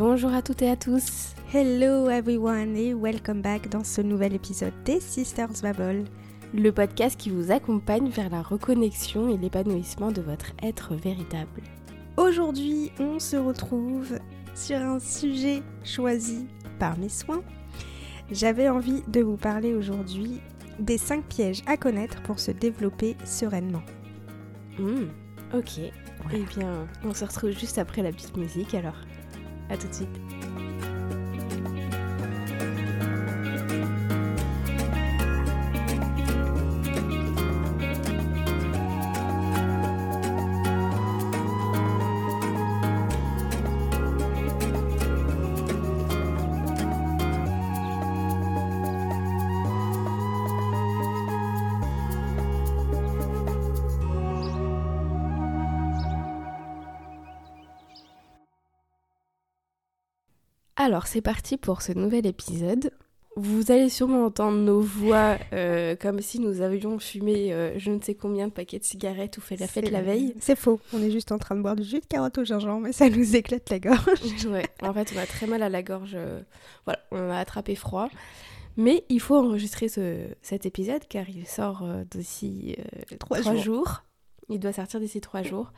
Bonjour à toutes et à tous. Hello everyone et welcome back dans ce nouvel épisode des Sisters Babble. Le podcast qui vous accompagne vers la reconnexion et l'épanouissement de votre être véritable. Aujourd'hui, on se retrouve sur un sujet choisi par mes soins. J'avais envie de vous parler aujourd'hui des 5 pièges à connaître pour se développer sereinement. Hmm, ok. Eh bien, on se retrouve juste après la petite musique alors. À tout de suite. Alors c'est parti pour ce nouvel épisode. Vous allez sûrement entendre nos voix euh, comme si nous avions fumé euh, je ne sais combien de paquets de cigarettes ou fait la fête la veille. C'est faux, on est juste en train de boire du jus de carotte au gingembre et ça nous éclate la gorge. ouais, en fait on a très mal à la gorge. euh, voilà, on a attrapé froid. Mais il faut enregistrer ce- cet épisode car il sort d'ici euh, Trois trois jours. jours. Il doit sortir d'ici trois jours.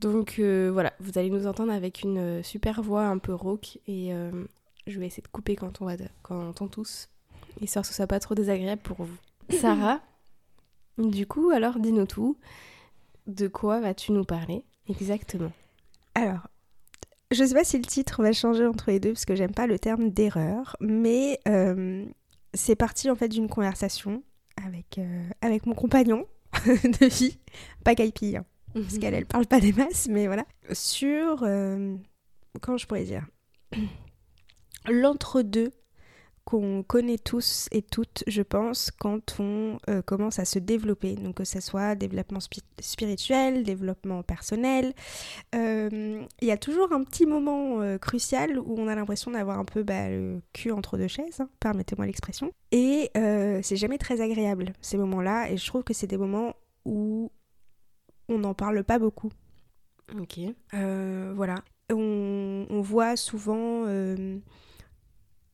Donc euh, voilà, vous allez nous entendre avec une euh, super voix un peu rauque et euh, je vais essayer de couper quand on va quand on entend tous, histoire que ce soit pas trop désagréable pour vous. Sarah, du coup, alors dis-nous tout. De quoi vas-tu nous parler exactement? Alors, je sais pas si le titre va changer entre les deux parce que j'aime pas le terme d'erreur, mais euh, c'est parti en fait d'une conversation avec, avec mon compagnon de vie, pas Kaipi, hein, parce qu'elle elle parle pas des masses, mais voilà, sur euh, comment je pourrais dire l'entre-deux qu'on connaît tous et toutes, je pense, quand on euh, commence à se développer. Donc que ce soit développement spi- spirituel, développement personnel. Euh, Il y a toujours un petit moment euh, crucial où on a l'impression d'avoir un peu bah, le cul entre deux chaises, hein, permettez-moi l'expression. Et c'est jamais très agréable, ces moments-là. Et je trouve que c'est des moments où on n'en parle pas beaucoup. Ok. Euh, voilà. On, on voit souvent euh,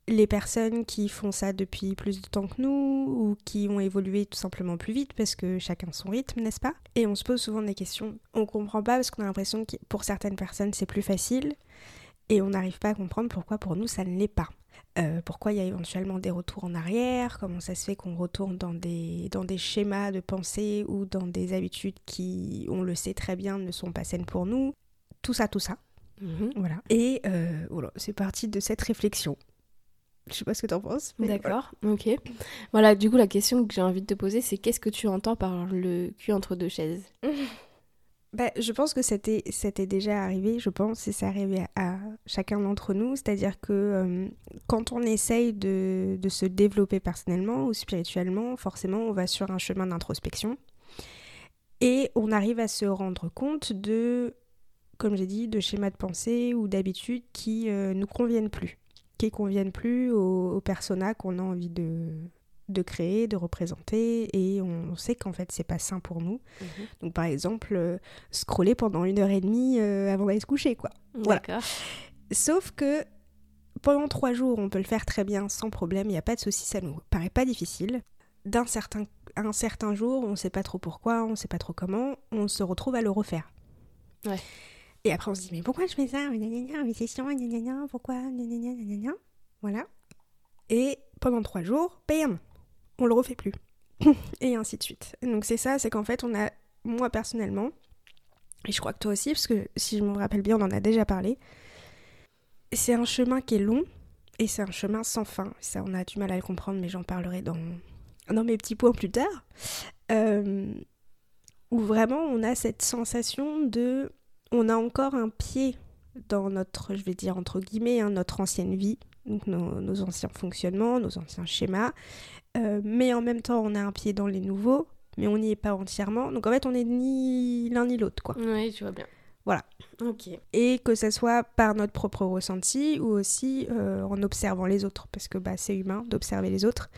les personnes qui font ça depuis plus de temps que nous ou qui ont évolué tout simplement plus vite parce que chacun son rythme, n'est-ce pas? Et on se pose souvent des questions. On comprend pas parce qu'on a l'impression que pour certaines personnes c'est plus facile et on n'arrive pas à comprendre pourquoi pour nous ça ne l'est pas. Euh, pourquoi il y a éventuellement des retours en arrière, comment ça se fait qu'on retourne dans des, dans des schémas de pensée ou dans des habitudes qui, on le sait très bien, ne sont pas saines pour nous? Tout ça, tout ça. Mhm. Voilà. Et euh, voilà, c'est parti de cette réflexion. Je sais pas ce que t'en penses. D'accord, ok. Voilà, du coup, la question que j'ai envie de te poser, c'est qu'est-ce que tu entends par le cul entre deux chaises? Bah, je pense que c'était, déjà arrivé, je pense, et c'est arrivé à, chacun d'entre nous. C'est-à-dire que euh, quand on essaye de, de se développer personnellement ou spirituellement, forcément, on va sur un chemin d'introspection. Et on arrive à se rendre compte de, comme j'ai dit, de schémas de pensée ou d'habitudes qui euh, nous conviennent plus. Qui conviennent plus au, au persona qu'on a envie de, de créer, de représenter. Et on, sait qu'en fait, c'est pas sain pour nous. Donc par exemple, euh, scroller pendant une heure et demie euh, avant d'aller se coucher, quoi. Voilà. Sauf que pendant trois jours, on peut le faire très bien sans problème, il n'y a pas de souci, ça nous paraît pas difficile. D'un certain, un certain jour, on ne sait pas trop pourquoi, on ne sait pas trop comment, on se retrouve à le refaire. Ouais. Et après, on se dit, mais pourquoi je fais ça? Gna, gna, gna, Mais c'est chiant, gna, gna, gna, pourquoi? Gna, gna, gna, gna, gna. Voilà. Et pendant trois jours, bam, on le refait plus. et ainsi de suite. Donc c'est ça, c'est qu'en fait, on a, moi personnellement, et je crois que toi aussi, parce que si je me rappelle bien, on en a déjà parlé, c'est un chemin qui est long et c'est un chemin sans fin. Ça, on a du mal à le comprendre, mais j'en parlerai dans, dans mes petits points plus tard. Euh, où vraiment on a cette sensation de. On a encore un pied dans notre, je vais dire entre guillemets, hein, notre ancienne vie, donc nos, nos anciens fonctionnements, nos anciens schémas. Euh, mais en même temps, on a un pied dans les nouveaux, mais on n'y est pas entièrement. Donc en fait, on n'est ni l'un ni l'autre, quoi. Oui, tu vois bien. Voilà. Ok. Et que ce soit par notre propre ressenti ou aussi euh, en observant les autres, parce que bah, c'est humain d'observer les autres.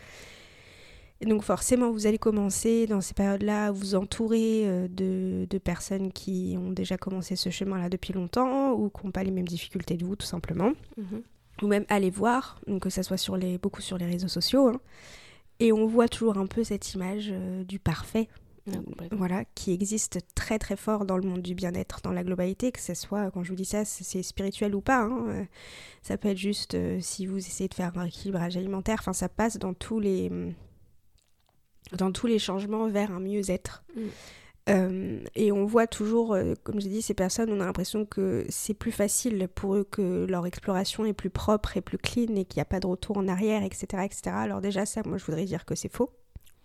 Et donc forcément, vous allez commencer dans ces périodes-là à vous entourer euh, de, de, personnes qui ont déjà commencé ce chemin-là depuis longtemps ou qui n'ont pas les mêmes difficultés que vous, tout simplement. Mhm. Ou même aller voir, donc que ça soit sur les, beaucoup sur les réseaux sociaux. Hein. Et on voit toujours un peu cette image euh, du parfait, voilà, qui existe très très fort dans le monde du bien-être, dans la globalité, que ce soit, quand je vous dis ça, c'est spirituel ou pas. Hein, euh, ça peut être juste euh, si vous essayez de faire un équilibrage alimentaire, enfin ça passe dans tous les, dans tous les changements vers un mieux-être. Mm. Euh, et on voit toujours, comme j'ai dit, ces personnes, on a l'impression que c'est plus facile pour eux, que leur exploration est plus propre et plus clean et qu'il n'y a pas de retour en arrière, etc., etc. Alors déjà ça, moi je voudrais dire que c'est faux.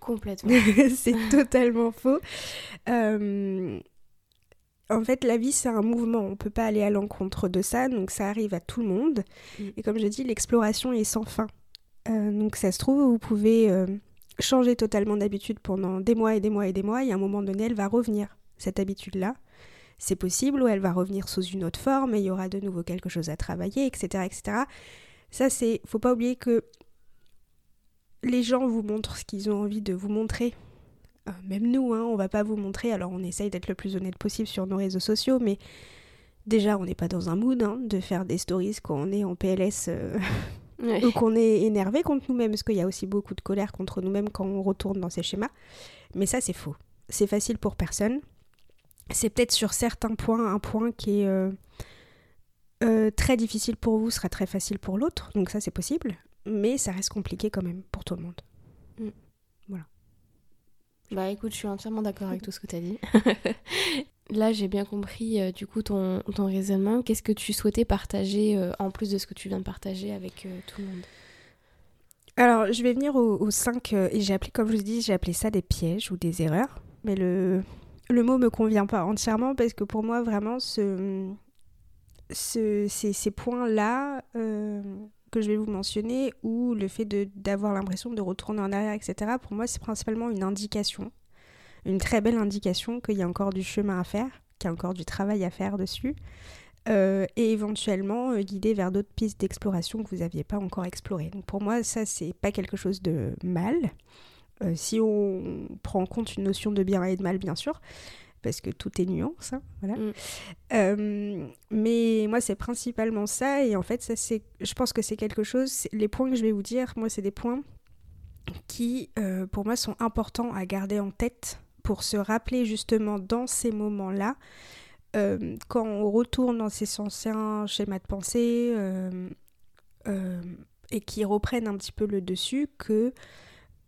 Complètement. c'est totalement faux. Euh, en fait, la vie, c'est un mouvement. On ne peut pas aller à l'encontre de ça. Donc, ça arrive à tout le monde. Mm. Et comme je dis, l'exploration est sans fin. Euh, donc, ça se trouve, vous pouvez euh, changer totalement d'habitude pendant des mois et des mois et des mois. Et à un moment donné, elle va revenir, cette habitude-là. C'est possible, ou elle va revenir sous une autre forme et il y aura de nouveau quelque chose à travailler, etc. etc. Ça, c'est. faut pas oublier que les gens vous montrent ce qu'ils ont envie de vous montrer. Euh, même nous, hein, on va pas vous montrer. Alors, on essaye d'être le plus honnête possible sur nos réseaux sociaux, mais déjà, on n'est pas dans un mood hein, de faire des stories quand on est en PLS euh, ou qu'on est énervé contre nous-mêmes, parce qu'il y a aussi beaucoup de colère contre nous-mêmes quand on retourne dans ces schémas. Mais ça, c'est faux. C'est facile pour personne. C'est peut-être sur certains points un point qui est euh, très difficile pour vous sera très facile pour l'autre, donc ça c'est possible mais ça reste compliqué quand même pour tout le monde. Mm. Voilà. Bah écoute, je suis entièrement d'accord avec tout ce que tu as dit. Là, j'ai bien compris euh, du coup ton, raisonnement. Qu'est-ce que tu souhaitais partager euh, en plus de ce que tu viens de partager avec euh, tout le monde? Alors, je vais venir aux, 5 et j'ai appelé, comme je vous dis, j'ai appelé ça des pièges ou des erreurs. Mais le, le mot me convient pas entièrement parce que pour moi, vraiment, ce, ce ces, ces points-là que je vais vous mentionner, ou le fait d'avoir l'impression de retourner en arrière, etc., pour moi, c'est principalement une indication, une très belle indication qu'il y a encore du chemin à faire, qu'il y a encore du travail à faire dessus, euh, et éventuellement euh, guider vers d'autres pistes d'exploration que vous n'aviez pas encore explorées. Donc pour moi, ça, c'est pas quelque chose de mal. Euh, si on prend en compte une notion de bien et de mal, bien sûr, parce que tout est nuance, hein, voilà. Mm. Euh, mais moi, c'est principalement ça, et en fait, ça, c'est, je pense que c'est quelque chose. Les points que je vais vous dire, moi, c'est des points qui, euh, pour moi, sont importants à garder en tête pour se rappeler justement dans ces moments-là, euh, quand on retourne dans ces anciens schémas de pensée et qui reprennent un petit peu le dessus, que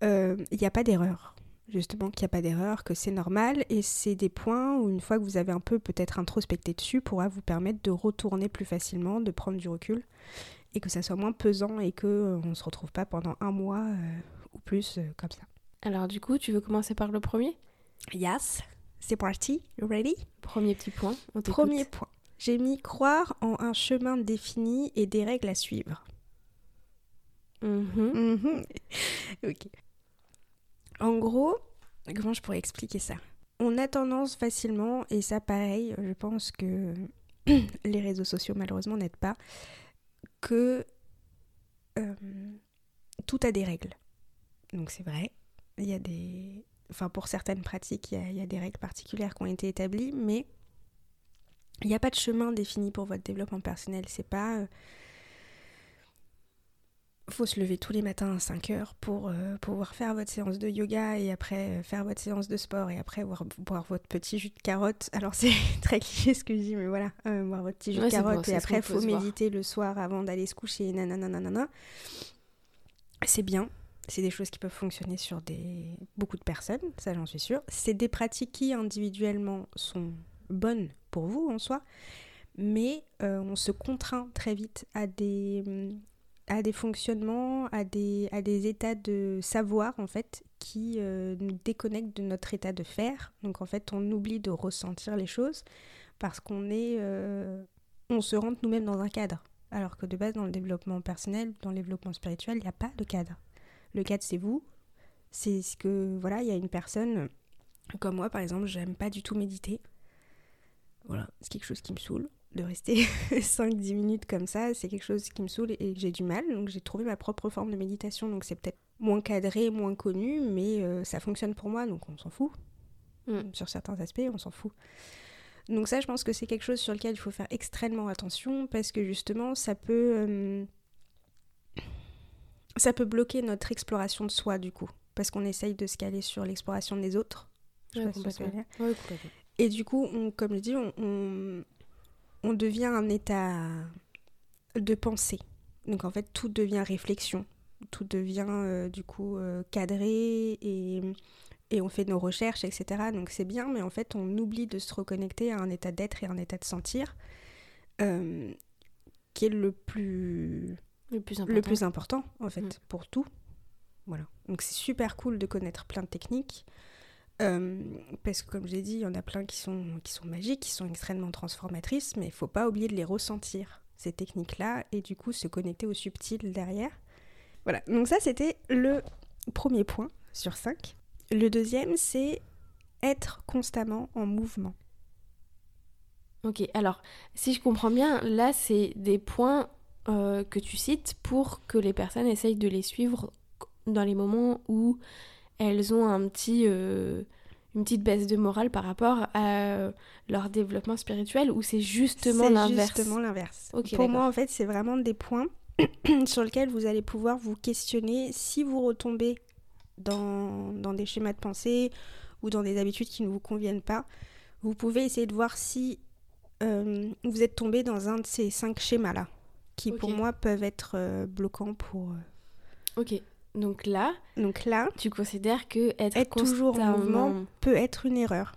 il n'y a pas d'erreur justement qu'il n'y a pas d'erreur, que c'est normal, et c'est des points où une fois que vous avez un peu peut-être introspecté dessus, pourra vous permettre de retourner plus facilement, de prendre du recul, et que ça soit moins pesant et euh, on ne se retrouve pas pendant un mois euh, ou plus euh, comme ça. Alors du coup, tu veux commencer par le premier? Yes, c'est parti, you ready? Premier petit point. Premier point. J'ai mis croire en un chemin défini et des règles à suivre. Mm ok. En gros, comment je pourrais expliquer ça? On a tendance facilement, et ça pareil, je pense que les réseaux sociaux malheureusement n'aident pas, que euh, tout a des règles. Donc c'est vrai, il y a des... Enfin pour certaines pratiques, il y, a, des règles particulières qui ont été établies, mais il n'y a pas de chemin défini pour votre développement personnel. C'est pas... Euh, faut se lever tous les matins à 5 heures pour euh, pouvoir faire votre séance de yoga et après euh, faire votre séance de sport et après boire, votre petit jus de carotte. Alors c'est très cliché ce que je dis, mais voilà, euh, boire votre petit jus de carotte et après il faut méditer le soir avant d'aller se coucher, nanana. C'est bien, c'est des choses qui peuvent fonctionner sur des... beaucoup de personnes, ça j'en suis sûre. C'est des pratiques qui individuellement sont bonnes pour vous en soi, mais on se contraint très vite à des à des fonctionnements, à des, à des états de savoir en fait qui euh, nous déconnectent de notre état de faire. Donc en fait on oublie de ressentir les choses parce qu'on est, euh, on se rentre nous-mêmes dans un cadre. Alors que de base dans le développement personnel, dans le développement spirituel, il n'y a pas de cadre. Le cadre c'est vous. C'est ce que voilà, il y a une personne comme moi par exemple, j'aime pas du tout méditer. Voilà, c'est quelque chose qui me saoule de rester 5-10 minutes comme ça, c'est quelque chose qui me saoule et que j'ai du mal. Donc j'ai trouvé ma propre forme de méditation. Donc c'est peut-être moins cadré, moins connu, mais euh, ça fonctionne pour moi, donc on s'en fout. Mm. Sur certains aspects, on s'en fout. Donc ça, je pense que c'est quelque chose sur lequel il faut faire extrêmement attention parce que justement, ça peut, euh, ça peut bloquer notre exploration de soi du coup, parce qu'on essaye de se caler sur l'exploration des autres. Je sais pas si. Ouais. Et du coup, on, comme je dis, on, on, on devient un état de pensée. Donc en fait, tout devient réflexion. Tout devient euh, du coup euh, cadré et, et on fait nos recherches, etc. Donc c'est bien, mais en fait, on oublie de se reconnecter à un état d'être et un état de sentir euh, qui est le plus, Le plus important. le plus important en fait Mm. pour tout. Voilà. Donc c'est super cool de connaître plein de techniques. euh, parce que comme j'ai dit, il y en a plein qui sont, qui sont magiques, qui sont extrêmement transformatrices, mais il faut pas oublier de les ressentir, ces techniques-là, et du coup se connecter au subtil derrière. Voilà, donc ça c'était le premier point sur 5. Le deuxième, c'est être constamment en mouvement. Ok, alors si je comprends bien, là c'est des points euh, que tu cites pour que les personnes essayent de les suivre dans les moments où elles ont un petit, euh, une petite baisse de morale par rapport à leur développement spirituel, ou c'est justement C'est l'inverse? justement l'inverse. Ok, Pour moi, en fait, c'est vraiment des points sur lesquels vous allez pouvoir vous questionner si vous retombez dans, dans des schémas de pensée ou dans des habitudes qui ne vous conviennent pas. Vous pouvez essayer de voir si euh, vous êtes tombé dans un de ces cinq schémas-là, qui pour moi peuvent être euh, bloquants pour... euh. Ok, donc là, Donc là, tu considères que être, Être toujours en mouvement. peut être une erreur.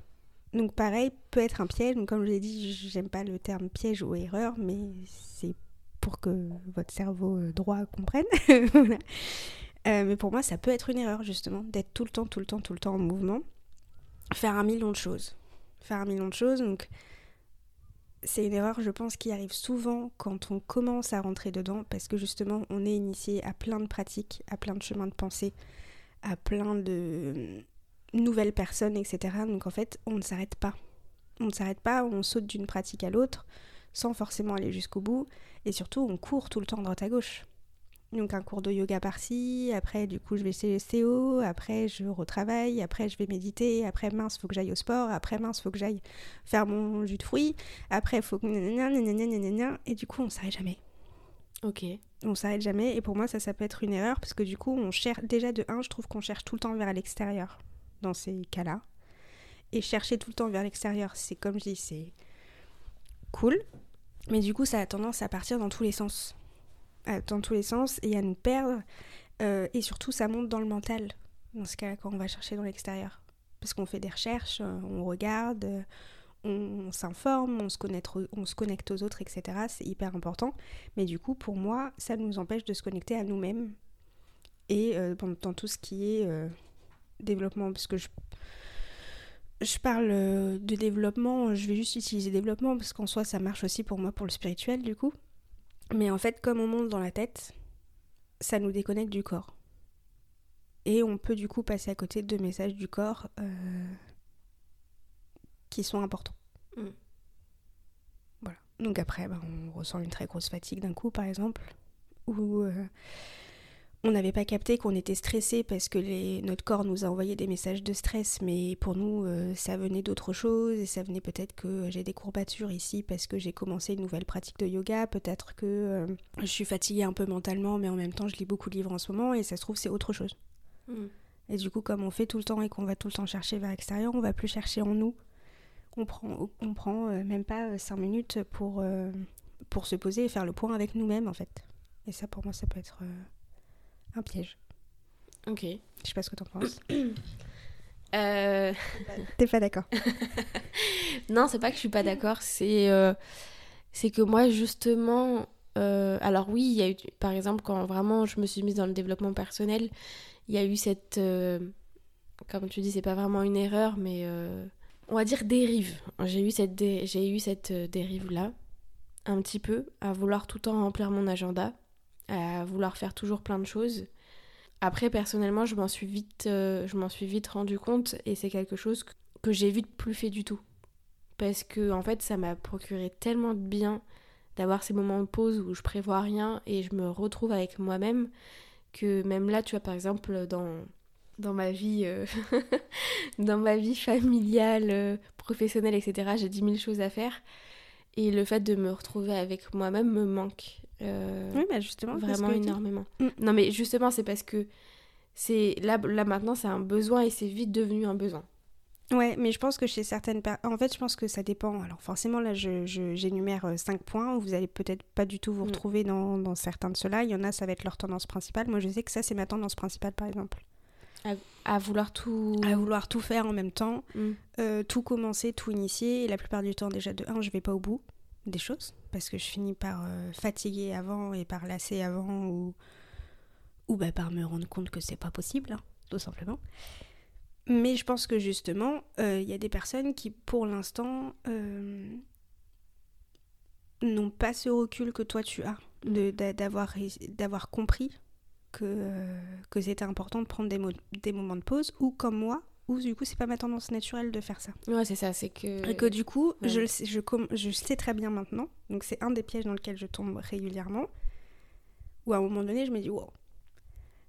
Donc pareil, peut être un piège. Donc comme je l'ai dit, j'aime pas le terme piège ou erreur, mais c'est pour que votre cerveau euh, droit comprenne. Voilà. Euh, mais pour moi, ça peut être une erreur justement d'être tout le temps, tout le temps, tout le temps en mouvement, faire un million de choses, faire un million de choses. Donc c'est une erreur, je pense, qui arrive souvent quand on commence à rentrer dedans, parce que justement, on est initié à plein de pratiques, à plein de chemins de pensée, à plein de nouvelles personnes, etc. Donc en fait, on ne s'arrête pas. On ne s'arrête pas, on saute d'une pratique à l'autre sans forcément aller jusqu'au bout. Et surtout, on court tout le temps droite à gauche. Donc un cours de yoga par-ci, après du coup je vais chez le STO, après je retravaille, après je vais méditer, après mince faut que j'aille au sport, après mince faut que j'aille faire mon jus de fruits, après faut que... Et du coup on s'arrête jamais. Ok, on s'arrête jamais et pour moi ça ça peut être une erreur parce que du coup on cherche déjà de un je trouve qu'on cherche tout le temps vers l'extérieur dans ces cas-là. Et chercher tout le temps vers l'extérieur c'est comme je dis c'est cool mais du coup ça a tendance à partir dans tous les sens dans tous les sens et à nous perdre Euh, et surtout ça monte dans le mental dans ce cas quand on va chercher dans l'extérieur parce qu'on fait des recherches euh, on regarde euh, on, s'informe on se connecte on se connecte aux autres etc c'est hyper important mais du coup, pour moi, ça nous empêche de se connecter à nous-mêmes et euh, dans, tout ce qui est euh, développement. Parce que je, je parle euh, de développement, je vais juste utiliser développement parce qu'en soi, ça marche aussi pour moi pour le spirituel, du coup. Mais en fait, comme on monte dans la tête, ça nous déconnecte du corps. Et on peut du coup passer à côté de messages du corps euh, qui sont importants. Mm. Voilà. Donc après, bah, on ressent une très grosse fatigue d'un coup, par exemple, ou euh, on n'avait pas capté qu'on était stressé parce que les- notre corps nous a envoyé des messages de stress, mais pour nous, euh, ça venait d'autre chose, et ça venait peut-être que j'ai des courbatures ici parce que j'ai commencé une nouvelle pratique de yoga, peut-être que euh, je suis fatiguée un peu mentalement, mais en même temps, je lis beaucoup de livres en ce moment, et ça se trouve, c'est autre chose. Mm. Et du coup, comme on fait tout le temps et qu'on va tout le temps chercher vers l'extérieur, on va plus chercher en nous. On prend, on prend euh, même pas 5 minutes pour, euh, pour se poser et faire le point avec nous-mêmes, en fait. Et ça, pour moi, ça peut être euh, un piège. ok. Je sais pas ce que t'en penses. Euh, T'es pas d'accord Non, c'est pas que je suis pas d'accord, c'est euh, c'est que moi justement, euh, alors oui, il y a eu, par exemple, quand vraiment je me suis mise dans le développement personnel, il y a eu cette, euh, comme tu dis, c'est pas vraiment une erreur, mais on va dire dérive. J'ai eu cette, dé- j'ai eu cette dérive là, un petit peu, à vouloir tout le temps remplir mon agenda, à vouloir faire toujours plein de choses. Après, personnellement, je m'en suis vite, euh, je m'en suis vite rendu compte, et c'est quelque chose que, j'ai vite plus fait du tout parce que en fait ça m'a procuré tellement de bien d'avoir ces moments de pause où je prévois rien et je me retrouve avec moi-même que même là, tu vois, par exemple, dans, dans ma vie, euh, dans ma vie familiale, euh, professionnelle, etc., j'ai 10 000 choses à faire. Et le fait de me retrouver avec moi-même me manque. Euh, Oui, bah justement, vraiment énormément. Mm. Non, mais justement, c'est parce que c'est là, là maintenant, c'est un besoin et c'est vite devenu un besoin. Ouais, mais je pense que chez certaines personnes... En fait, je pense que ça dépend. Alors forcément, là, je, je- j'énumère euh, cinq points où vous allez peut-être pas du tout vous Mm. retrouver dans, dans certains de ceux-là. Il y en a, ça va être leur tendance principale. Moi, je sais que ça, c'est ma tendance principale, par exemple. À vouloir tout. À vouloir tout faire en même temps, Mm. euh, tout commencer, tout initier. Et la plupart du temps, déjà, de un, je vais pas au bout des choses. Parce que je finis par euh, fatiguer avant et par lasser avant ou, ou bah, par me rendre compte que c'est pas possible, hein, tout simplement. Mais je pense que justement, euh, il y a des personnes qui, pour l'instant, euh, n'ont pas ce recul que toi tu as, de- d'a- d'avoir compris que, euh, que c'était important de prendre des, mo- des moments de pause, ou comme moi, où du coup c'est pas ma tendance naturelle de faire ça. Ouais, c'est ça, c'est que. Et que du coup, ouais. je, le sais, je, je très bien maintenant, donc c'est un des pièges dans lequel je tombe régulièrement, où à un moment donné je me dis, wow,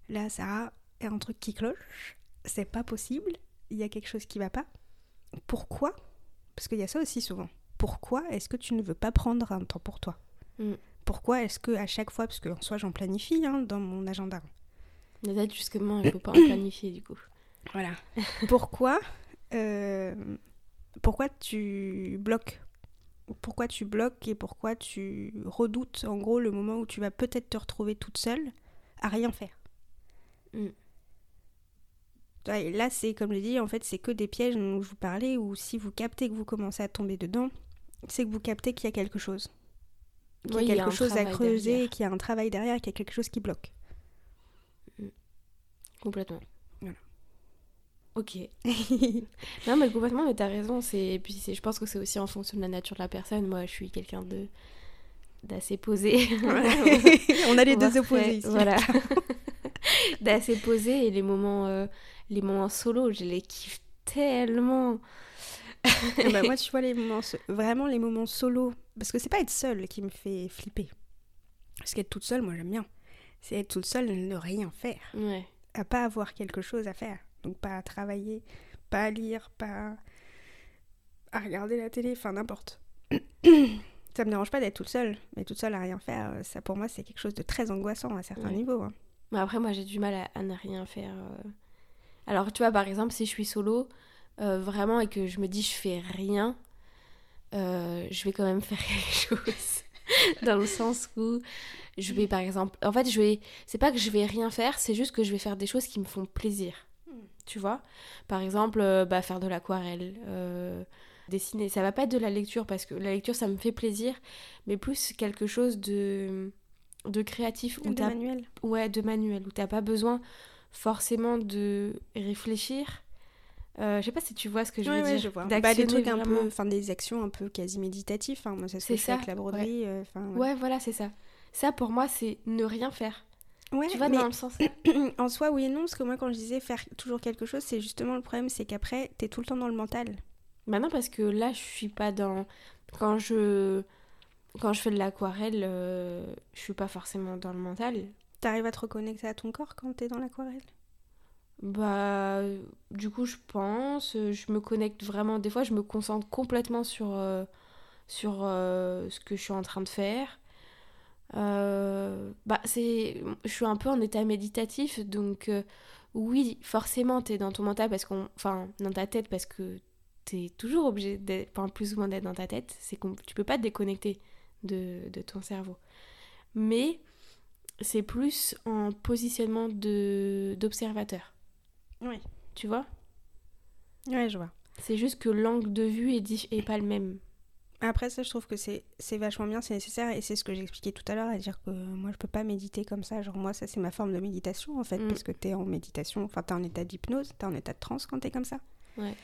là ça a un truc qui cloche, c'est pas possible, il y a quelque chose qui va pas. Pourquoi? Parce qu'il y a ça aussi souvent. Pourquoi est-ce que tu ne veux pas prendre un temps pour toi? Mm. Pourquoi est-ce que à chaque fois, parce que en soi j'en planifie hein, dans mon agenda, Peut-être justement, il faut pas en planifier du coup. Voilà. pourquoi, euh, pourquoi tu bloques Pourquoi tu bloques et pourquoi tu redoutes en gros le moment où tu vas peut-être te retrouver toute seule à rien faire? Mm. Ouais, Là, c'est comme je dis, en fait, c'est que des pièges dont je vous parlais où si vous captez que vous commencez à tomber dedans, c'est que vous captez qu'il y a quelque chose. Qu'il Oui, y il a y a quelque chose à creuser, qu'il y a un travail derrière, qu'il y a quelque chose qui bloque. Complètement. Ok. Non, mais complètement, mais t'as raison. C'est... Et puis, je pense que c'est aussi en fonction de la nature de la personne. Moi, je suis quelqu'un de d'assez posé. On a les deux opposés ici. Voilà. d'assez posé et les moments, euh, les moments solo, je les kiffe tellement. Ah bah, moi, tu vois, les moments, vraiment les moments solo, parce que c'est pas être seule qui me fait flipper. Parce qu'être toute seule, moi j'aime bien. C'est être toute seule, ne rien faire. Ouais. À pas avoir quelque chose à faire. Donc pas à travailler, pas à lire, pas à regarder la télé, enfin n'importe. ça me dérange pas d'être toute seule, mais toute seule à rien faire, euh, ça pour moi c'est quelque chose de très angoissant à certains Ouais. niveaux. hein. Mais après, moi, j'ai du mal à, à ne rien faire. euh. Alors, tu vois, par exemple, si je suis solo, euh, vraiment, et que je me dis je fais rien, euh, je vais quand même faire quelque chose. Dans le sens où je vais, par exemple... En fait, je vais... C'est pas que je vais rien faire, c'est juste que je vais faire des choses qui me font plaisir. Tu vois Par exemple, euh, bah, faire de l'aquarelle, euh, dessiner. Ça va pas être de la lecture, parce que la lecture, ça me fait plaisir, mais plus quelque chose de, de créatif. où De manuel. ouais, de manuel, où t'as pas besoin forcément de réfléchir. Euh, je sais pas si tu vois ce que je veux Ouais, dire. je vois. Bah, des trucs un peu, enfin des actions un peu quasi méditatives. Enfin, moi, c'est ce C'est que je fais ça, avec la broderie. euh, Ouais, voilà, c'est ça. Ça, pour moi, c'est ne rien faire. Ouais, tu vois, mais dans le sens. en soi, oui et non, parce que moi, quand je disais faire toujours quelque chose, c'est justement le problème, c'est qu'après, t'es tout le temps dans le mental. Maintenant, parce que là, je suis pas dans. Quand je. Quand je fais de l'aquarelle, euh, je suis pas forcément dans le mental. T'arrives à te reconnecter à ton corps quand t'es dans l'aquarelle? Bah, du coup, je pense, je me connecte vraiment. Des fois, je me concentre complètement sur, euh, sur euh, ce que je suis en train de faire. Euh, bah, c'est, je suis un peu en état méditatif, donc euh, oui, forcément, t'es dans ton mental parce qu'on, enfin, dans ta tête parce que t'es toujours obligé d'être, enfin, plus ou moins d'être dans ta tête. C'est tu peux pas te déconnecter de, de ton cerveau. Mais c'est plus en positionnement de, d'observateur. Oui. Tu vois? Ouais, je vois. C'est juste que l'angle de vue est, est pas le même. Après, ça, je trouve que c'est vachement bien, c'est nécessaire, et c'est ce que j'expliquais tout à l'heure, à dire que moi, je peux pas méditer comme ça. Genre, moi, ça, c'est ma forme de méditation, en fait, Mm. parce que t'es en méditation, enfin, t'es en état d'hypnose, t'es en état de transe quand t'es comme ça. Ouais.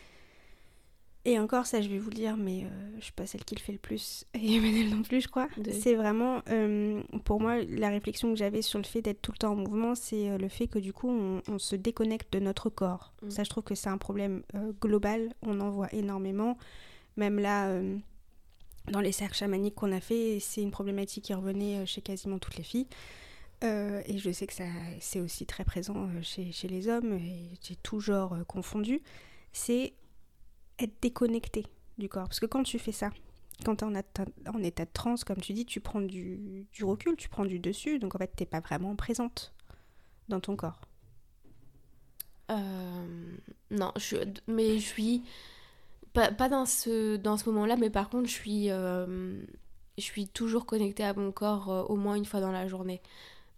Et encore, ça, je vais vous le dire, mais euh, je suis pas celle qui le fait le plus, et Emmanuel non plus, je crois. De- C'est vraiment, euh, pour moi, la réflexion que j'avais sur le fait d'être tout le temps en mouvement, c'est euh, le fait que du coup, on, on se déconnecte de notre corps. Mm. Ça, je trouve que c'est un problème euh, global, on en voit énormément. Même là, dans les cercles chamaniques qu'on a fait, c'est une problématique qui revenait euh, chez quasiment toutes les filles. euh, et je sais que ça, c'est aussi très présent euh, chez, les hommes, et j'ai tout genre confondu, c'est être déconnecté du corps. Parce que quand tu fais ça, quand tu es en, état de transe, comme tu dis, tu prends du, recul, tu prends du dessus, donc en fait, t'es pas vraiment présente dans ton corps. Non, mais je suis pas, dans ce, moment-là, mais par contre, je suis, euh, toujours connectée à mon corps euh, au moins une fois dans la journée.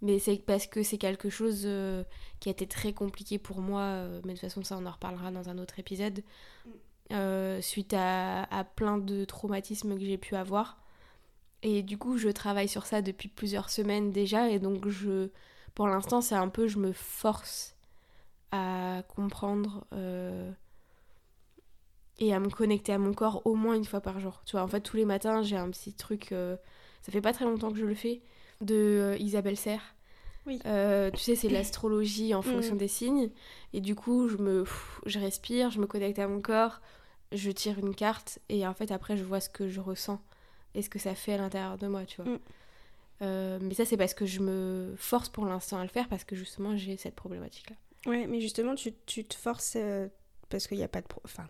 Mais c'est parce que c'est quelque chose euh, qui a été très compliqué pour moi, mais de toute façon, ça, on en reparlera dans un autre épisode, suite à, à plein de traumatismes que j'ai pu avoir. Et du coup, je travaille sur ça depuis plusieurs semaines déjà, et donc je, pour l'instant, c'est un peu, je me force à comprendre et à me connecter à mon corps au moins une fois par jour. Tu vois, en fait, tous les matins, j'ai un petit truc, euh, ça fait pas très longtemps que je le fais, de euh, Isabelle Serre. Oui. Euh, tu sais, c'est l'astrologie en fonction Mm. des signes. Et du coup, je me, pff, je respire, je me connecte à mon corps, je tire une carte et en fait, après, je vois ce que je ressens et ce que ça fait à l'intérieur de moi, tu vois. Mm. Euh, mais ça, c'est parce que je me force pour l'instant à le faire parce que justement, j'ai cette problématique-là. Ouais, mais justement, tu, tu te forces euh, parce qu'il n'y a pas de... pro- Enfin,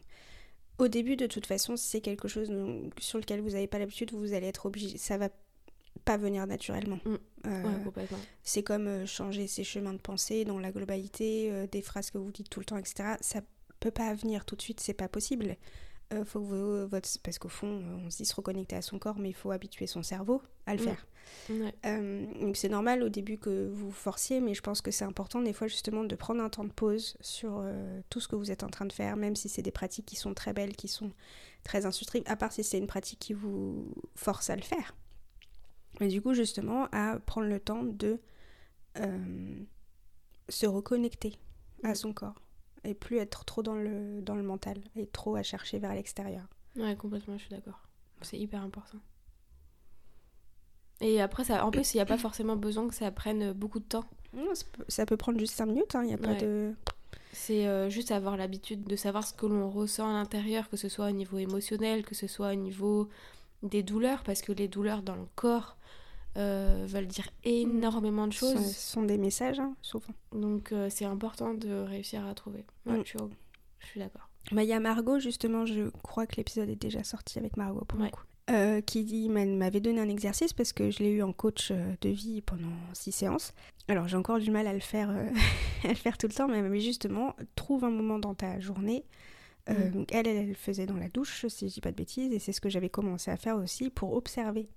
au début, de toute façon, si c'est quelque chose sur lequel vous n'avez pas l'habitude, vous allez être obligé... Ça va pas venir naturellement. Mm. Euh, Ouais, c'est comme euh, changer ses chemins de pensée dans la globalité, euh, des phrases que vous dites tout le temps, etc. Ça peut pas venir tout de suite, c'est pas possible. Euh, faut que vous- votre... Parce qu'au fond, euh, on se dit se reconnecter à son corps, mais il faut habituer son cerveau à le Mm. faire. Ouais. Euh, donc c'est normal au début que vous forciez, mais je pense que c'est important des fois justement de prendre un temps de pause sur euh, tout ce que vous êtes en train de faire, même si c'est des pratiques qui sont très belles, qui sont très instructives, à part si c'est une pratique qui vous force à le faire. Mais du coup justement à prendre le temps de se reconnecter à Mm. son corps et plus être trop dans le, dans le mental et trop à chercher vers l'extérieur. Ouais, complètement, je suis d'accord. C'est hyper important. Et après, ça, en plus, il n'y a pas forcément besoin que ça prenne beaucoup de temps. Non, ça peut- Ça peut prendre juste 5 minutes, il n'y a pas de... C'est euh, juste avoir l'habitude de savoir ce que l'on ressent à l'intérieur, que ce soit au niveau émotionnel, que ce soit au niveau des douleurs, parce que les douleurs dans le corps veulent dire énormément de choses. ce sont des messages, hein, souvent. Donc euh, c'est important de réussir à trouver. Ouais, Mm. je suis, je suis d'accord. Bah, Il y a Margot, justement, je crois que l'épisode est déjà sorti avec Margot pour le Ouais. coup. euh, qui dit, m'a- m'avait donné un exercice parce que je l'ai eu en coach euh, de vie pendant six séances. Alors j'ai encore du mal à le faire, euh, à le faire tout le temps, mais justement, trouve un moment dans ta journée. Euh, Mm. elle, elle le faisait dans la douche, si je dis pas de bêtises, et c'est ce que j'avais commencé à faire aussi pour observer.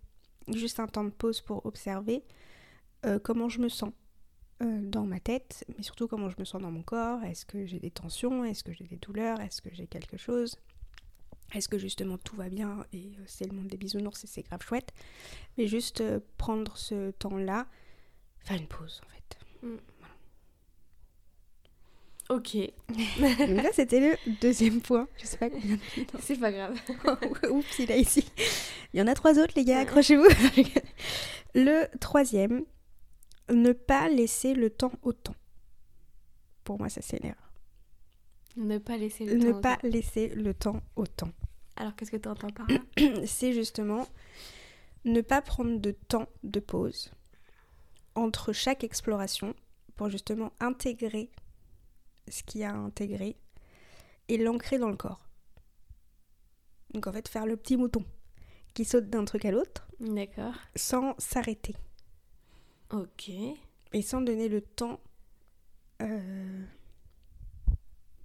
Juste un temps de pause pour observer euh, comment je me sens euh, dans ma tête, mais surtout comment je me sens dans mon corps. Est-ce que j'ai des tensions? Est-ce que j'ai des douleurs? Est-ce que j'ai quelque chose? Est-ce que justement tout va bien et euh, c'est le monde des bisounours et c'est grave chouette? Mais juste prendre ce temps-là, faire une pause en fait. Ok, Donc là c'était le deuxième point. Je sais pas combien de minutes. c'est pas grave. Oups, il a ici. Il y en a trois autres les gars, accrochez-vous. le troisième, ne pas laisser le temps au temps. Pour moi ça c'est une erreur. ne pas laisser le Ne temps. au pas temps. laisser le temps au temps. Alors qu'est-ce que tu entends par là c'est justement ne pas prendre de temps de pause entre chaque exploration pour justement intégrer ce qu'il y a à intégrer et l'ancrer dans le corps. Donc en fait faire le petit mouton qui saute d'un truc à l'autre D'accord. sans s'arrêter Ok. et sans donner le temps euh,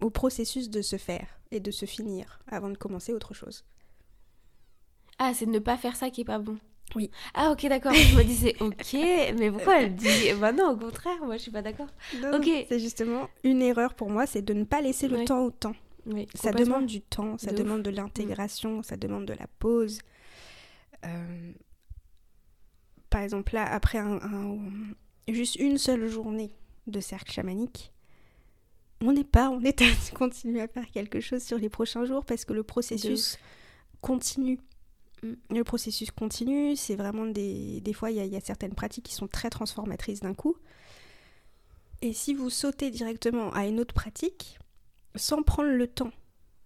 au processus de se faire et de se finir avant de commencer autre chose. Ah, c'est de ne pas faire ça qui est pas bon. Oui. Ah, ok, d'accord. Je me disais, ok, mais pourquoi elle dit. Bah non, au contraire, moi je suis pas d'accord. Ok. C'est justement une erreur pour moi, c'est de ne pas laisser le Ouais. temps au temps. Oui, Ça demande du temps, ça De demande ouf. de l'intégration, ça demande de la pause. Euh, Par exemple, là, après un, un- juste une seule journée de cercle chamanique, on n'est pas en état de continuer à faire quelque chose sur les prochains jours parce que le processus continue. Le processus continue, c'est vraiment des... Fois, il y, a- certaines pratiques qui sont très transformatrices d'un coup. Et si vous sautez directement à une autre pratique, sans prendre le temps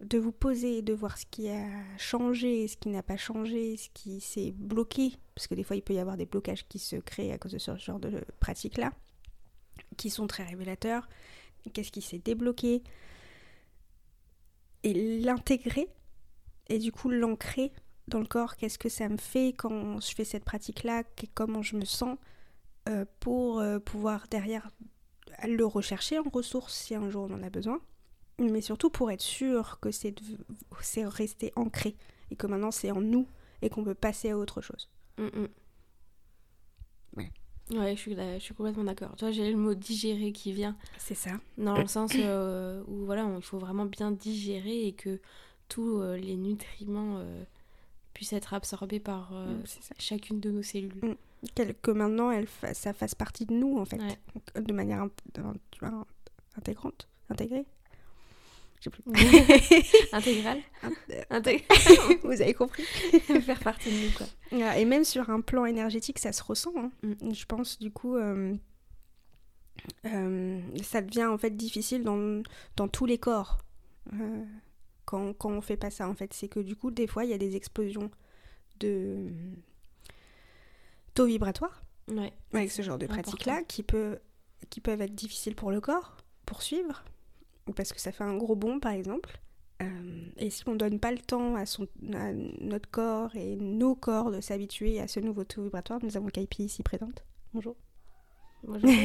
de vous poser, de voir ce qui a changé, ce qui n'a pas changé, ce qui s'est bloqué, parce que des fois il peut y avoir des blocages qui se créent à cause de ce genre de pratiques-là, qui sont très révélateurs, qu'est-ce qui s'est débloqué, et l'intégrer, et du coup l'ancrer dans le corps, qu'est-ce que ça me fait quand je fais cette pratique-là, comment je me sens, euh, pour euh, pouvoir derrière le rechercher en ressources si un jour on en a besoin, mais surtout pour être sûr que c'est resté ancré et que maintenant c'est en nous et qu'on peut passer à autre chose. Mm, mm. Ouais. Ouais, je suis, je suis complètement d'accord. Tu vois, j'ai le mot digérer qui vient. C'est ça. Dans le sens euh, où voilà, il faut vraiment bien digérer et que tous les nutriments puissent être absorbés par mm, chacune de nos cellules que maintenant elle ça fasse partie de nous en fait de manière intégrante intégrée plus. Intégrale Vous avez compris Faire partie de nous, quoi. Et même sur un plan énergétique, ça se ressent. Hein. Mm. Je pense, du coup, euh, euh, ça devient en fait difficile dans, dans tous les corps euh, quand, quand on fait pas ça, en fait. C'est que du coup, des fois, il y a des explosions de vibratoire avec ce genre de pratiques-là qui, peut, qui peuvent être difficiles pour le corps, pour suivre, parce que ça fait un gros bond par exemple. Euh, et si on ne donne pas le temps à, son, notre corps et nos corps de s'habituer à ce nouveau taux vibratoire, nous avons Kaipi ici présente. Bonjour. Bonjour.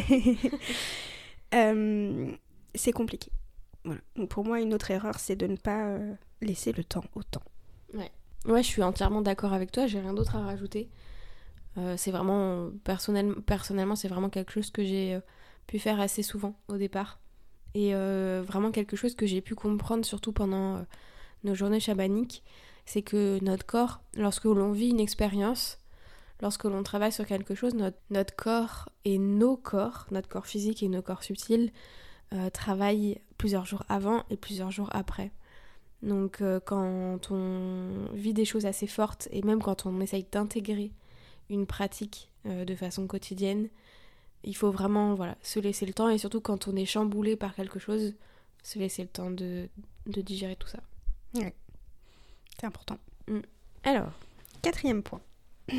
Euh, c'est compliqué. Pour moi, une autre erreur, c'est de ne pas euh, laisser le temps au temps. Ouais. ouais, je suis entièrement d'accord avec toi, j'ai rien d'autre à rajouter. Euh, c'est vraiment, personnel, personnellement, c'est vraiment quelque chose que j'ai euh, pu faire assez souvent au départ. Et vraiment quelque chose que j'ai pu comprendre, surtout pendant nos journées chamaniques, c'est que notre corps, lorsque l'on vit une expérience, lorsque l'on travaille sur quelque chose, notre, notre, corps et nos corps, notre corps physique et nos corps subtils, travaillent plusieurs jours avant et plusieurs jours après. Donc quand on vit des choses assez fortes et même quand on essaye d'intégrer une pratique euh, de façon quotidienne. Il faut vraiment voilà, se laisser le temps et surtout quand on est chamboulé par quelque chose, se laisser le temps de, digérer tout ça. Ouais. C'est important. Mm. Alors, quatrième point.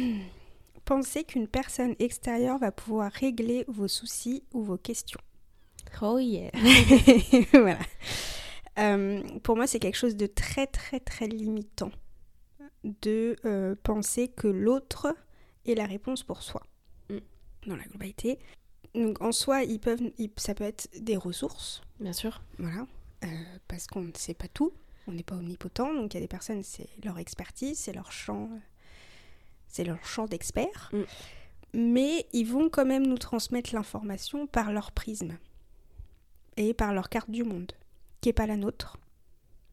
Pensez qu'une personne extérieure va pouvoir régler vos soucis ou vos questions. Oh yeah. voilà. Euh, pour moi, c'est quelque chose de très très très limitant de euh, penser que l'autre et la réponse pour soi mm. dans la globalité. Donc en soi, ils peuvent, ça peut être des ressources. Bien sûr. Voilà. Euh, parce qu'on ne sait pas tout, on n'est pas omnipotent, donc il y a des personnes, c'est leur expertise, c'est leur champ, c'est leur champ d'expert. Mm. Mais ils vont quand même nous transmettre l'information par leur prisme et par leur carte du monde, qui n'est pas la nôtre.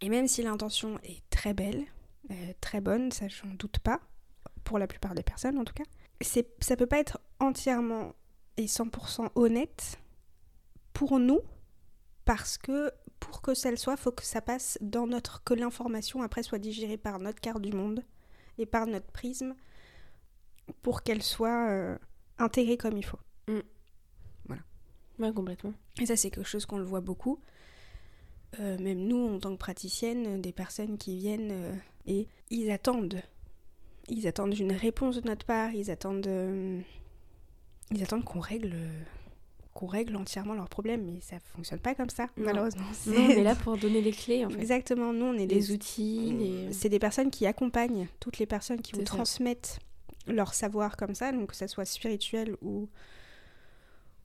Et même si l'intention est très belle, euh, très bonne, ça j'en doute pas, pour la plupart des personnes en tout cas, c'est, ça peut pas être entièrement et 100% honnête pour nous parce que pour que ça le soit, faut que ça passe dans notre que l'information après soit digérée par notre carte du monde et par notre prisme pour qu'elle soit euh, intégrée comme il faut. Mm. Ouais, complètement. Et ça, c'est quelque chose qu'on le voit beaucoup. Euh, même nous, en tant que praticiennes, des personnes qui viennent euh, et ils attendent ils attendent une réponse de notre part, ils attendent, euh, ils attendent qu'on règle, qu'on règle entièrement leurs problèmes, mais ça fonctionne pas comme ça, malheureusement. Non, on est là pour donner les clés, en fait. Exactement, nous on est les outils. C'est des personnes qui accompagnent toutes les personnes qui vous transmettent leur savoir comme ça, donc que ça soit spirituel ou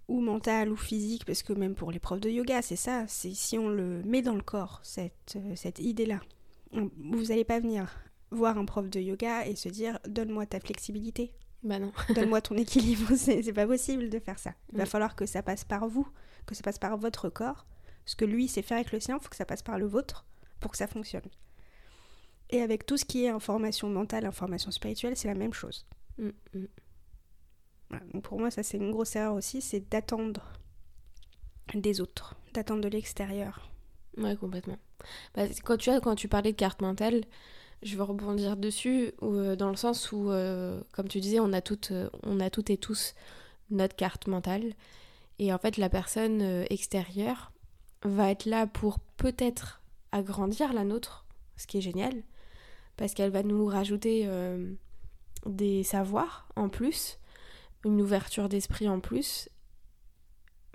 ou mental ou physique, parce que même pour les profs de yoga, c'est ça, c'est si on le met dans le corps, cette, euh, cette idée-là, vous n'allez pas venir voir un prof de yoga et se dire donne-moi ta flexibilité. Bah non. donne-moi ton équilibre. C'est pas possible de faire ça. Il va falloir que ça passe par vous, que ça passe par votre corps. Ce que lui sait faire avec le sien, il faut que ça passe par le vôtre pour que ça fonctionne. Et avec tout ce qui est information mentale, information spirituelle, c'est la même chose. Mm, pour moi, ça c'est une grosse erreur aussi, c'est d'attendre des autres, d'attendre de l'extérieur. Ouais, complètement. Bah, quand, tu as, quand tu parlais de carte mentale, je veux rebondir dessus euh, dans le sens où, euh, comme tu disais, on a, toutes, euh, on a toutes et tous notre carte mentale. Et en fait, la personne extérieure va être là pour peut-être agrandir la nôtre, ce qui est génial, parce qu'elle va nous rajouter des savoirs en plus, une ouverture d'esprit en plus,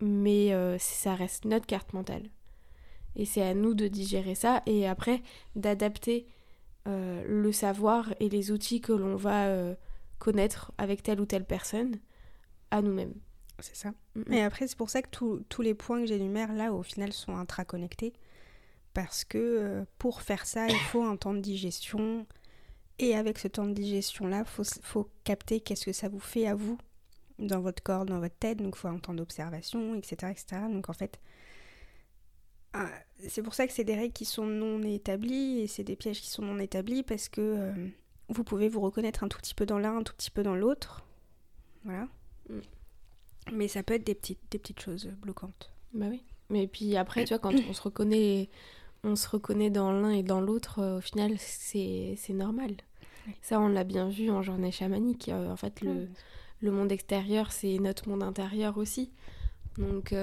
mais euh, ça reste notre carte mentale. Et c'est à nous de digérer ça et après d'adapter euh, le savoir et les outils que l'on va euh, connaître avec telle ou telle personne à nous-mêmes. C'est ça. Et après, c'est pour ça que tous les points que j'énumère là, au final, sont intraconnectés. Parce que pour faire ça, il faut un temps de digestion. Et avec ce temps de digestion-là, il faut, faut capter qu'est-ce que ça vous fait à vous dans votre corps, dans votre tête. Donc, il faut un temps d'observation, etc., etc. Donc, en fait, ah, c'est pour ça que c'est des règles qui sont non établies et c'est des pièges qui sont non établis parce que euh, vous pouvez vous reconnaître un tout petit peu dans l'un, un tout petit peu dans l'autre. Voilà. Mm. Mais ça peut être des petites, des petites choses bloquantes. Bah oui. Mais puis après, tu vois, quand on se reconnaît, on se reconnaît dans l'un et dans l'autre, euh, au final, c'est normal. Ça, on l'a bien vu en journée chamanique. Euh, en fait, le, le monde extérieur, c'est notre monde intérieur aussi. Donc,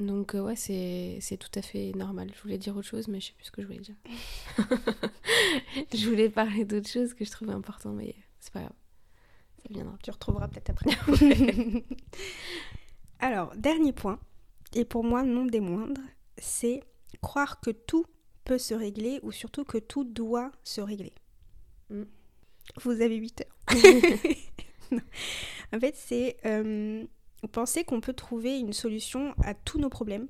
donc euh, ouais, c'est tout à fait normal. Je voulais dire autre chose, mais je sais plus ce que je voulais dire. je voulais parler d'autre chose que je trouvais important, mais c'est pas grave. Ça viendra. Tu retrouveras peut-être après. Alors, dernier point, et pour moi non des moindres, c'est croire que tout peut se régler ou surtout que tout doit se régler. Mm. Vous avez 8 heures. En fait, c'est... Euh, penser qu'on peut trouver une solution à tous nos problèmes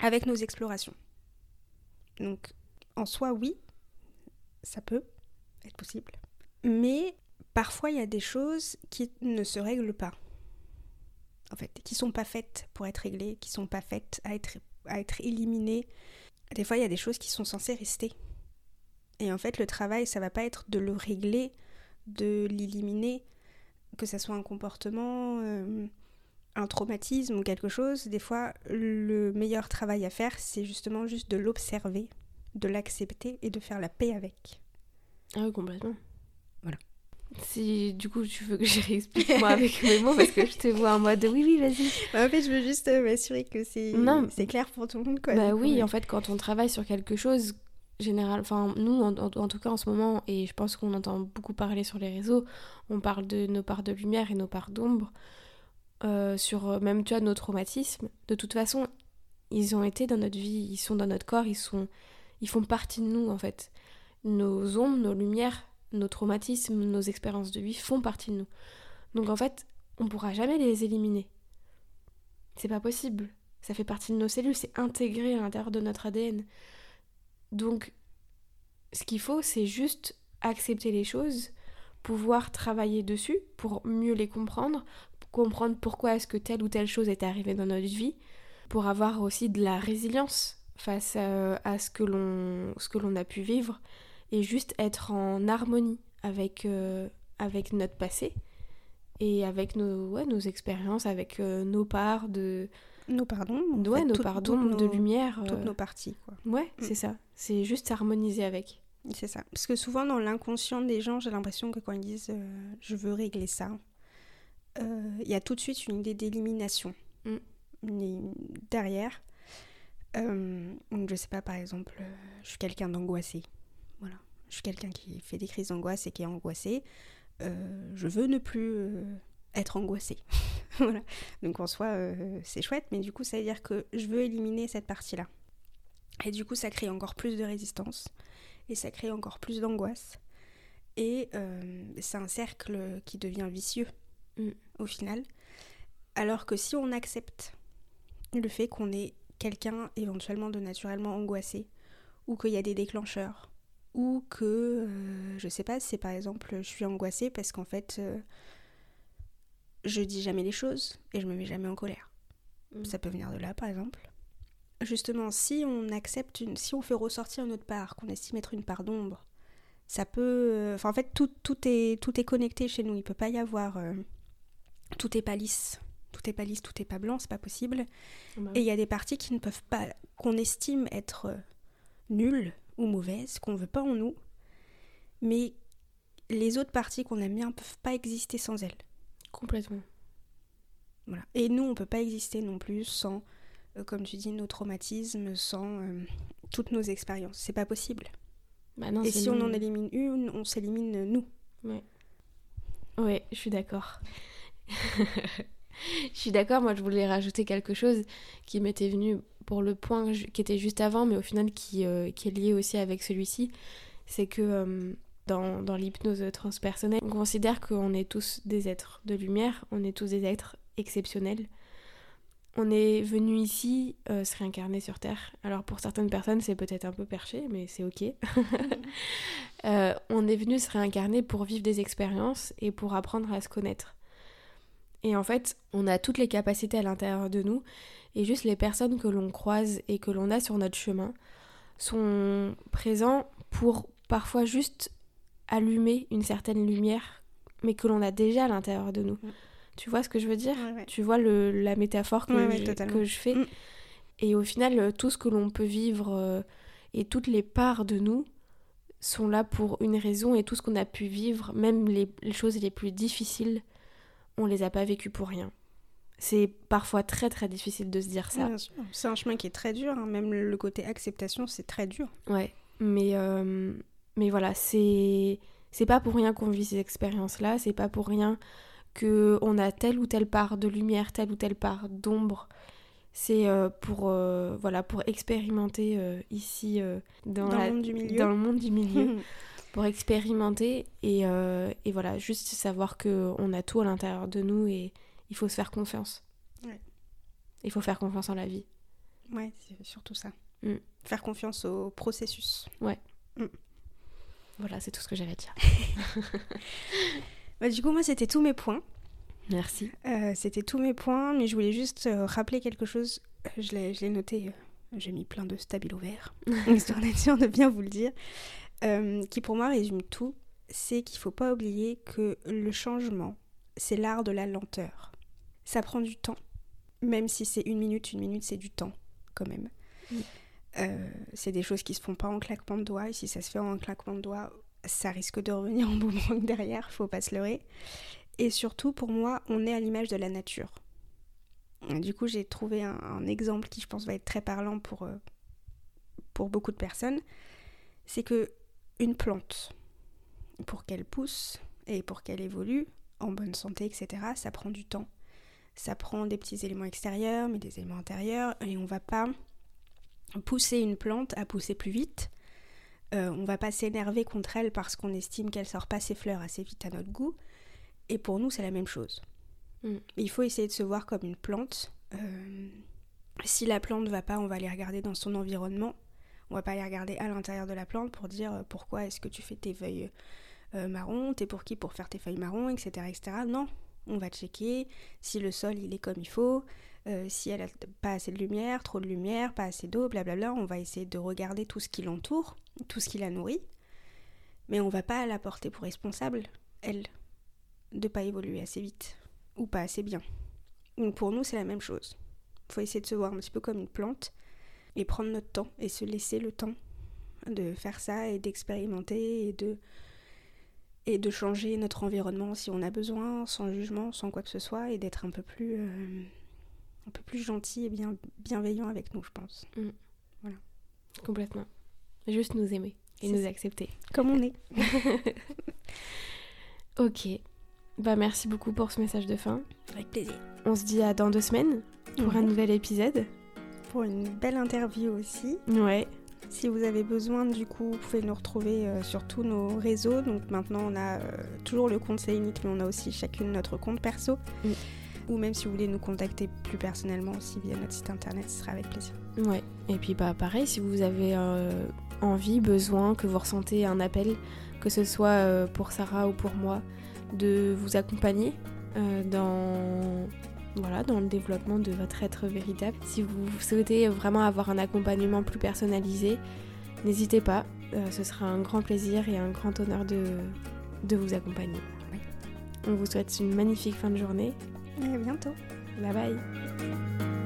avec nos explorations. Donc, en soi, oui, ça peut être possible. Mais parfois, il y a des choses qui ne se règlent pas. En fait, qui sont pas faites pour être réglées, qui sont pas faites à être, éliminées. Des fois, il y a des choses qui sont censées rester. Et en fait, le travail, ça va pas être de le régler, de l'éliminer, que ça soit un comportement, euh, un traumatisme ou quelque chose, des fois, le meilleur travail à faire, c'est justement juste de l'observer, de l'accepter et de faire la paix avec. Ah oui, complètement. Voilà. Si du coup tu veux que je réexplique moi avec mes mots parce que je te vois en mode oui oui vas-y. Bah, en fait je veux juste euh, m'assurer que c'est c'est clair pour tout le monde quoi. Bah oui en fait quand on travaille sur quelque chose général, enfin nous en, en, tout cas en ce moment, et je pense qu'on entend beaucoup parler sur les réseaux, on parle de nos parts de lumière et nos parts d'ombre, euh, sur euh, même tu nos traumatismes. De toute façon, ils ont été dans notre vie, ils sont dans notre corps, ils sont, ils font partie de nous en fait. Nos ombres, nos lumières, nos traumatismes, nos expériences de vie font partie de nous. Donc en fait, on pourra jamais les éliminer. C'est pas possible. Ça fait partie de nos cellules, c'est intégré à l'intérieur de notre ADN. Donc, ce qu'il faut, c'est juste accepter les choses, pouvoir travailler dessus pour mieux les comprendre, comprendre pourquoi est-ce que telle ou telle chose est arrivée dans notre vie, pour avoir aussi de la résilience face à, ce que l'on a pu vivre et juste être en harmonie avec, euh, avec notre passé et avec nos, nos expériences, avec euh, nos parts de, nos pardons ouais, nos pardons de lumière. Toutes euh, nos parties, quoi. Ouais, mm. c'est ça. C'est juste harmoniser avec. C'est ça. Parce que souvent, dans l'inconscient des gens, j'ai l'impression que quand ils disent euh, je veux régler ça, euh, il y a tout de suite une idée d'élimination mm. derrière. donc, je sais pas, par exemple, je suis quelqu'un d'angoissé. Voilà. Je suis quelqu'un qui fait des crises d'angoisse et qui est angoissé. je veux ne plus être angoissée. voilà. Donc en soi, euh, c'est chouette, mais du coup, ça veut dire que je veux éliminer cette partie-là. Et du coup, ça crée encore plus de résistance, et ça crée encore plus d'angoisse. Et euh, c'est un cercle qui devient vicieux, mm. au final. Alors que si on accepte le fait qu'on est quelqu'un éventuellement de naturellement angoissé, ou qu'il y a des déclencheurs, ou que, euh, je sais pas, c'est par exemple, je suis angoissée parce qu'en fait, je dis jamais les choses et je me mets jamais en colère. Mm. Ça peut venir de là, par exemple. Justement, si on accepte une, si on fait ressortir une autre part, qu'on estime être une part d'ombre, ça peut, euh, enfin en fait tout, tout, est tout est connecté chez nous. Il peut pas y avoir, euh, tout est pas lisse, tout est pas lisse, tout est pas blanc, c'est pas possible. Bah et il y a des parties qui ne peuvent pas, qu'on estime être euh, nulles ou mauvaises, qu'on veut pas en nous, mais les autres parties qu'on aime bien peuvent pas exister sans elles. Complètement. Voilà. Et nous, on peut pas exister non plus sans euh, comme tu dis, nos traumatismes, sans euh, toutes nos expériences. C'est pas possible. Bah non, Et si on en élimine une, on s'élimine nous. Ouais, je suis d'accord. je suis d'accord, moi je voulais rajouter quelque chose qui m'était venu pour le point qui était juste avant, mais au final qui, euh, qui est lié aussi avec celui-ci. C'est que dans, dans l'hypnose transpersonnelle, on considère qu'on est tous des êtres de lumière, on est tous des êtres exceptionnels. On est venu ici euh, se réincarner sur Terre. Alors pour certaines personnes, c'est peut-être un peu perché, mais c'est ok. Euh, on est venu se réincarner pour vivre des expériences et pour apprendre à se connaître. Et en fait, on a toutes les capacités à l'intérieur de nous, et juste les personnes que l'on croise et que l'on a sur notre chemin sont présents pour parfois juste allumer une certaine lumière, mais que l'on a déjà à l'intérieur de nous. Mm. Tu vois ce que je veux dire Ouais, ouais. Tu vois le, la métaphore que, je, que je fais Mm. Et au final, euh, tout ce que l'on peut vivre euh, et toutes les parts de nous sont là pour une raison et tout ce qu'on a pu vivre, même les, les choses les plus difficiles, on les a pas vécues pour rien. C'est parfois très très difficile de se dire ça. C'est un chemin qui est très dur. hein. Même le côté acceptation, c'est très dur. Ouais, mais, euh, mais voilà, c'est c'est pas pour rien qu'on vit ces expériences-là, c'est pas pour rien que on a telle ou telle part de lumière, telle ou telle part d'ombre. C'est euh, pour euh, voilà pour expérimenter euh, ici euh, dans, Dans la- le monde du milieu. dans le monde du milieu, pour expérimenter et, et voilà juste savoir que on a tout à l'intérieur de nous et il faut se faire confiance. Ouais. Il faut faire confiance en la vie. Ouais, c'est surtout ça. Mm. Faire confiance au processus. Voilà, c'est tout ce que j'avais à dire. Bah, du coup, moi, c'était tous mes points. Merci. Euh, c'était tous mes points, mais je voulais juste euh, rappeler quelque chose. Euh, Je l'ai, je l'ai noté, euh, j'ai mis plein de stabilo verts, histoire d'être sûre de bien vous le dire. Euh, qui pour moi résume tout, c'est qu'il faut pas oublier que le changement, c'est l'art de la lenteur. Ça prend du temps, même si c'est une minute, une minute c'est du temps quand même. Mm. Euh, c'est des choses qui se font pas en claquement de doigts, et si ça se fait en claquement de doigts, ça risque de revenir en boomerang derrière, faut pas se leurrer. Et surtout, pour moi, on est à l'image de la nature. Du coup, j'ai trouvé un, exemple qui, je pense, va être très parlant pour, euh, pour beaucoup de personnes. C'est que une plante, pour qu'elle pousse et pour qu'elle évolue en bonne santé, etc., ça prend du temps. Ça prend des petits éléments extérieurs, mais des éléments intérieurs, et on va pas pousser une plante à pousser plus vite. Euh, on va pas s'énerver contre elle parce qu'on estime qu'elle sort pas ses fleurs assez vite à notre goût. Et pour nous, c'est la même chose. Mm. Il faut essayer de se voir comme une plante. Euh, si la plante va pas, on va aller regarder dans son environnement. On va pas aller regarder à l'intérieur de la plante pour dire euh, pourquoi est-ce que tu fais tes feuilles euh, marron, t'es pour qui pour faire tes feuilles marron, etc., etc. Non, on va checker si le sol il est comme il faut, euh, si elle a pas assez de lumière, trop de lumière, pas assez d'eau, blablabla. On va essayer de regarder tout ce qui l'entoure, tout ce qui la nourrit. Mais on va pas la porter pour responsable, elle, de pas évoluer assez vite ou pas assez bien. Donc pour nous, c'est la même chose. faut essayer de se voir un petit peu comme une plante et prendre notre temps et se laisser le temps de faire ça et d'expérimenter et de de changer notre environnement si on a besoin, sans jugement, sans quoi que ce soit, et d'être un peu plus euh, un peu plus gentil et bien bienveillant avec nous, je pense. Complètement. Juste nous aimer et nous ça. accepter. Comme on est. Ok. Bah merci beaucoup pour ce message de fin. Avec plaisir. On se dit à dans deux semaines pour un Mhm. nouvel épisode. Pour une belle interview aussi. Ouais. Si vous avez besoin, du coup, vous pouvez nous retrouver euh, sur tous nos réseaux. Donc maintenant, on a euh, toujours le compte C'est mais on a aussi chacune notre compte perso. Mm. Ou même si vous voulez nous contacter plus personnellement aussi via notre site internet, ce sera avec plaisir. Ouais. Et puis bah pareil, si vous avez euh, envie, besoin, que vous ressentez un appel, que ce soit euh, pour Sarah ou pour moi, de vous accompagner euh, dans voilà dans le développement de votre être véritable. Si vous souhaitez vraiment avoir un accompagnement plus personnalisé, n'hésitez pas. Euh, ce sera un grand plaisir et un grand honneur de, de vous accompagner. Oui. On vous souhaite une magnifique fin de journée. Et à bientôt. Bye bye